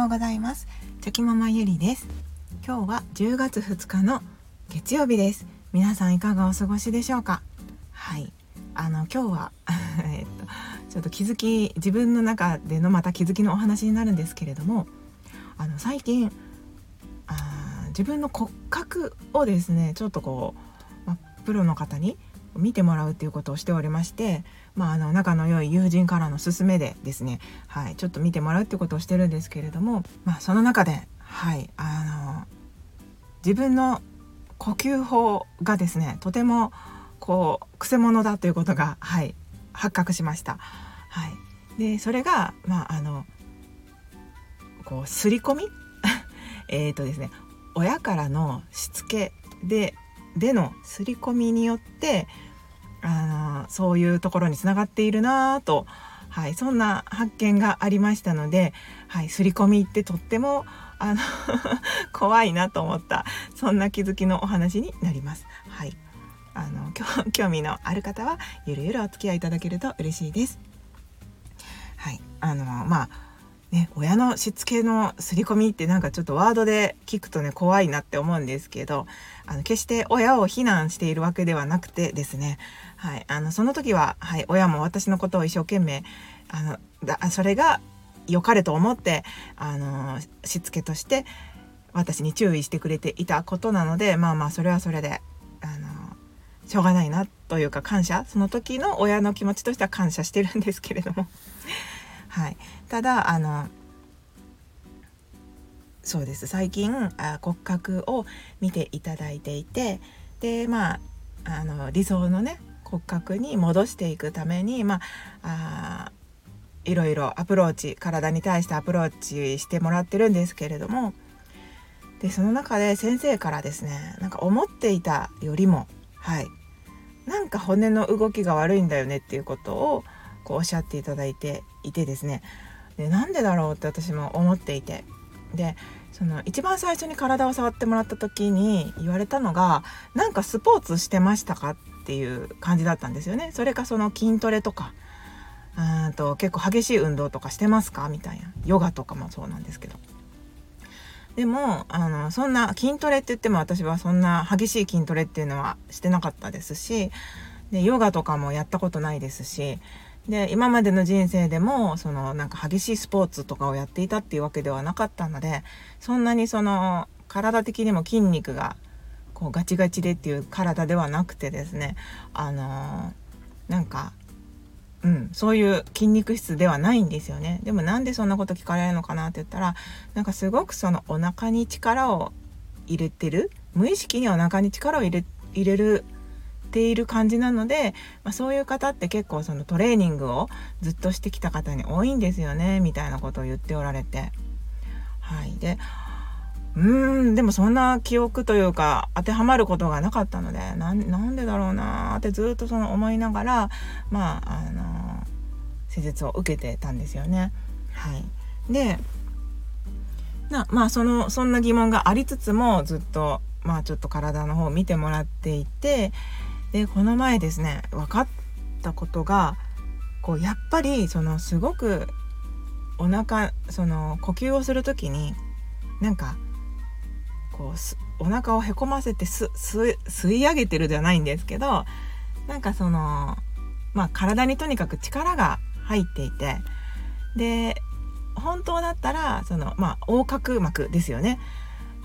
ようございます。チョキママゆりです。今日は10月2日の月曜日です。皆さんいかがお過ごしでしょうか？はい。あの今日は えっとちょっと気づき自分の中でのまた気づきのお話になるんですけれどもあの最近あ自分の骨格をですねちょっとこう、まプロの方に見てもらうっていうことをしておりまして、まあ、あの仲の良い友人からの勧めでですね、はい、ちょっと見てもらうっていうことをしてるんですけれども、まあ、その中で、はい、あの自分の呼吸法がですねとてもこうくせ者だということが、はい、発覚しました。はい、でそれが、まあ、あのこう刷り込み？えっとですね親からのしつけででの刷り込みによってあのそういうところにつながっているなと、はい、そんな発見がありましたので、はい、刷り込みってとってもあの 怖いなと思ったそんな気づきのお話になります。はい、あの 興味のある方はゆるゆるお付き合いいただけると嬉しいです。はい、あのまあね、親のしつけの刷り込みってなんかちょっとワードで聞くとね怖いなって思うんですけどあの決して親を非難しているわけではなくてですね、はい、あのその時は、はい、親も私のことを一生懸命あのだそれが良かれと思ってあのしつけとして私に注意してくれていたことなのでまあまあそれはそれであのしょうがないなというか感謝その時の親の気持ちとしては感謝してるんですけれども。はい、ただあのそうです。最近あ骨格を見ていただいていてでまああの理想のね骨格に戻していくためにまあいろいろアプローチ体に対してアプローチしてもらってるんですけれどもでその中で先生からですねなんか思っていたよりもはい。なんか骨の動きが悪いんだよねっていうことをこうおっしゃっていただいていてですねでなんでだろうって私も思っていてでその一番最初に体を触ってもらった時に言われたのがなんかスポーツしてましたかっていう感じだったんですよね。それかその筋トレとかうんと結構激しい運動とかしてますか？みたいなヨガとかもそうなんですけど。でもあのそんな筋トレって言っても私はそんな激しい筋トレっていうのはしてなかったですしでヨガとかもやったことないですしで今までの人生でもそのなんか激しいスポーツとかをやっていたっていうわけではなかったのでそんなにその体的にも筋肉がこうガチガチでっていう体ではなくてですねあのー、なんかうん、そういう筋肉質ではないんですよね。でもなんでそんなこと聞かれるのかなって言ったらなんかすごくそのお腹に力を入れてる無意識にお腹に力を入れ入ている感じなので、まあ、そういう方って結構そのトレーニングをずっとしてきた方に多いんですよねみたいなことを言っておられて。はい。でうーんでもそんな記憶というか当てはまることがなかったのでなんでだろうなってずっとその思いながらまああの施術を受けてたんですよね。はい、でなまあそのそんな疑問がありつつもずっとまあちょっと体の方を見てもらっていてでこの前ですね分かったことがこうやっぱりそのすごくお腹その呼吸をする時になんかこうお腹をへこませて吸い上げてるじゃないんですけどなんかそのまあ体にとにかく力が入っていてで本当だったらそのまあ横隔膜ですよね。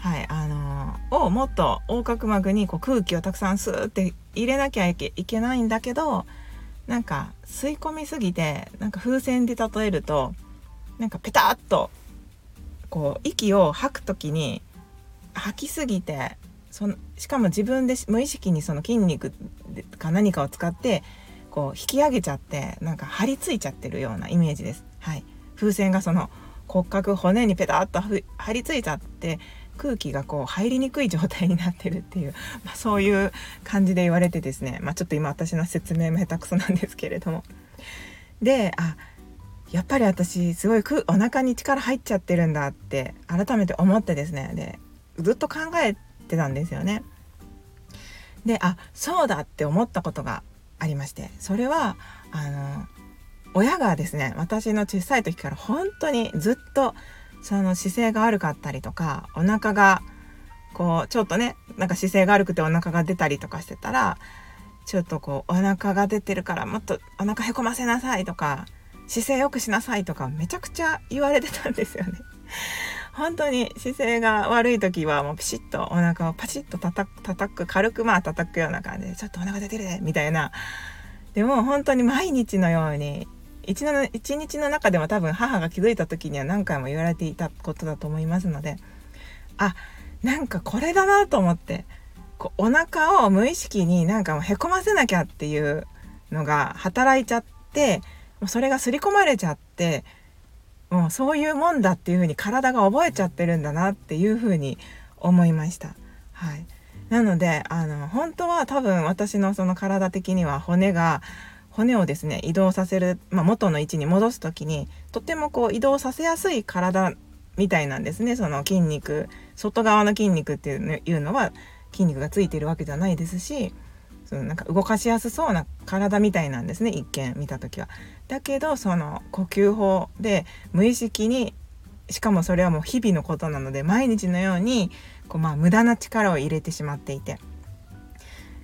はいあのー、をもっと横隔膜にこう空気をたくさんスーって入れなきゃいけないんだけどなんか吸い込みすぎてなんか風船で例えるとなんかペタッとこう息を吐く時に吐きすぎてそのしかも自分で無意識にその筋肉か何かを使ってこう引き上げちゃってなんか張り付いちゃってるようなイメージです。はい、風船がその骨格骨にペタッと張り付いちゃって空気がこう入りにくい状態になってるっていう、まあ、そういう感じで言われてですね、まあ、ちょっと今私の説明も下手くそなんですけれども。であやっぱり私すごいお腹に力入っちゃってるんだって改めて思ってですね。でずっと考えてたんですよね。であそうだって思ったことがありまして。それはあの親がですね私の小さい時から本当にずっとその姿勢が悪かったりとかお腹がこうちょっとねなんか姿勢が悪くてお腹が出たりとかしてたらちょっとこうお腹が出てるからもっとお腹へこませなさいとか姿勢良くしなさいとかめちゃくちゃ言われてたんですよね。本当に姿勢が悪い時はもうピシッとお腹をパチッと叩く叩く軽くまあ叩くような感じでちょっとお腹出てるでみたいなでも本当に毎日のように一の一日の中でも多分母が気づいた時には何回も言われていたことだと思いますのであなんかこれだなと思ってこうお腹を無意識になんかもうへこませなきゃっていうのが働いちゃってもうそれが刷り込まれちゃってもうそういうもんだっていうふうに体が覚えちゃってるんだなっていうふうに思いました。はい、なのであの本当は多分私のその体的には骨が骨をですね移動させる、まあ、元の位置に戻す時にとてもこう移動させやすい体みたいなんですね。その筋肉外側の筋肉っていうのは筋肉がついてるわけじゃないですしそのなんか動かしやすそうな体みたいなんですね。一見見た時は。だけどその呼吸法で無意識にしかもそれはもう日々のことなので毎日のようにこうまあ無駄な力を入れてしまっていて。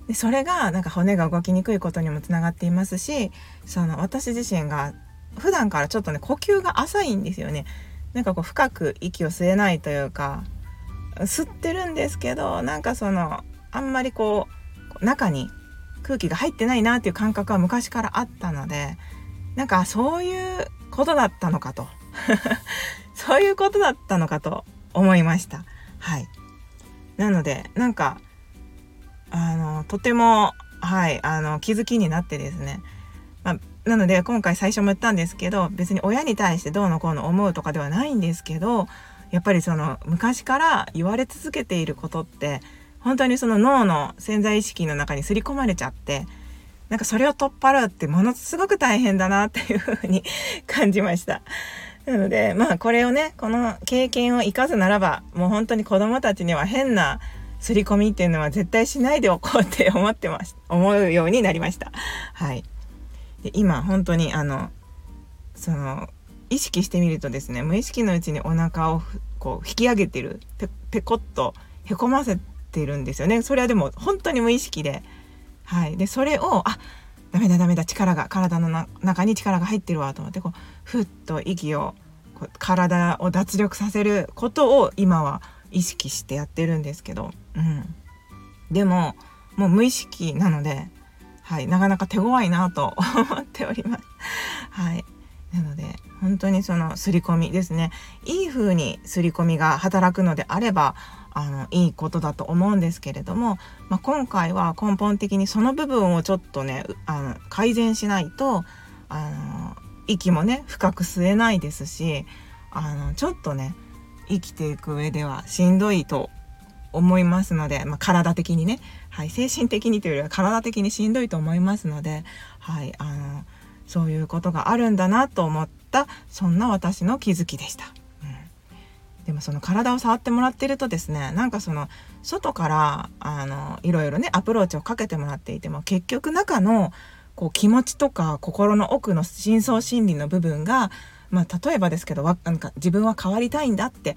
でそれがなんか骨が動きにくいことにもつながっていますしその私自身が普段からちょっとね呼吸が浅いんですよね。なんかこう深く息を吸えないというか吸ってるんですけどなんかそのあんまりこう中に空気が入ってないなっていう感覚は昔からあったのでなんかそういうことだったのかと。そういうことだったのかと思いました。はい。なのでなんかあのとてもはいあの気づきになってですね、まあ、なので今回最初も言ったんですけど別に親に対してどうのこうの思うとかではないんですけどやっぱりその昔から言われ続けていることって本当にその脳の潜在意識の中に刷り込まれちゃってなんかそれを取っ払うってものすごく大変だなっていうふうに 感じました。なのでまあこれをねこの経験を生かすならばもう本当に子どもたちには変な刷り込みっていうのは絶対しないでおこうって思ってます思うようになりました。はい、で今本当にあのその意識してみるとですね無意識のうちにお腹をこう引き上げてるペペコッとへこませてるんですよね。それはでも本当に無意識で。はい、でそれをあダメだダメだ力が体の中に力が入ってるわと思ってこうふっと息をこう体を脱力させることを今は意識してやってるんですけど、うん、でももう無意識なので、はい、なかなか手強いなと 思っております。はい、なので本当にその刷り込みですね。いい風に刷り込みが働くのであればあのいいことだと思うんですけれども、まあ、今回は根本的にその部分をちょっとねあの改善しないとあの息もね深く吸えないですしあのちょっとね生きていく上ではしんどいと思いますので、まあ、体的にね、はい、精神的にというよりは体的にしんどいと思いますので、はい、あのそういうことがあるんだなと思ったそんな私の気づきでした。でもその体を触ってもらってるとですねなんかその外からあのいろいろねアプローチをかけてもらっていても結局中のこう気持ちとか心の奥の深層心理の部分が、まあ、例えばですけどなんか自分は変わりたいんだって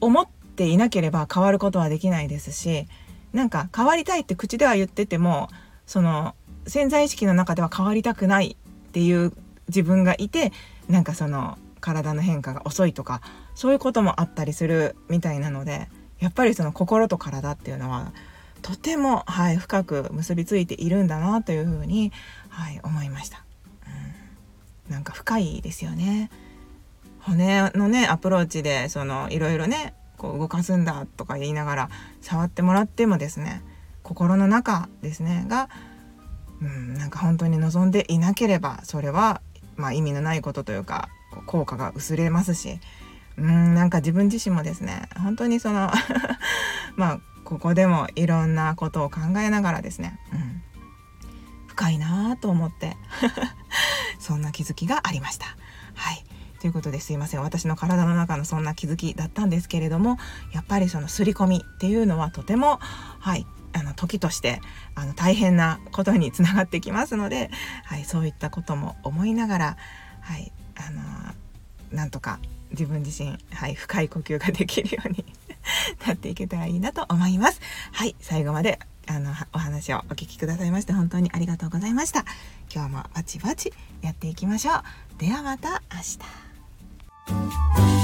思っていなければ変わることはできないですしなんか変わりたいって口では言っててもその潜在意識の中では変わりたくないっていう自分がいてなんかその体の変化が遅いとかそういうこともあったりするみたいなのでやっぱりその心と体っていうのはとても、はい、深く結びついているんだなというふうに、はい、思いました、うん。なんか深いですよね。骨のねアプローチでそのいろいろねこう動かすんだとか言いながら触ってもらってもですね心の中ですねが、うん、なんか本当に望んでいなければそれは、まあ、意味のないことというか効果が薄れますしうんなんか自分自身もですね本当にその まあここでもいろんなことを考えながらですね、うん、深いなと思って そんな気づきがありました。はいということですいません私の体の中のそんな気づきだったんですけれどもやっぱりその刷り込みっていうのはとてもはいあの時としてあの大変なことにつながってきますので、はい、そういったことも思いながら、はい、あのなんとか自分自身、はい、深い呼吸ができるように なっていけたらいいなと思います。はい、最後まであのお話をお聞きくださいまして本当にありがとうございました。今日もバチバチやっていきましょう。ではまた明日。Thank you.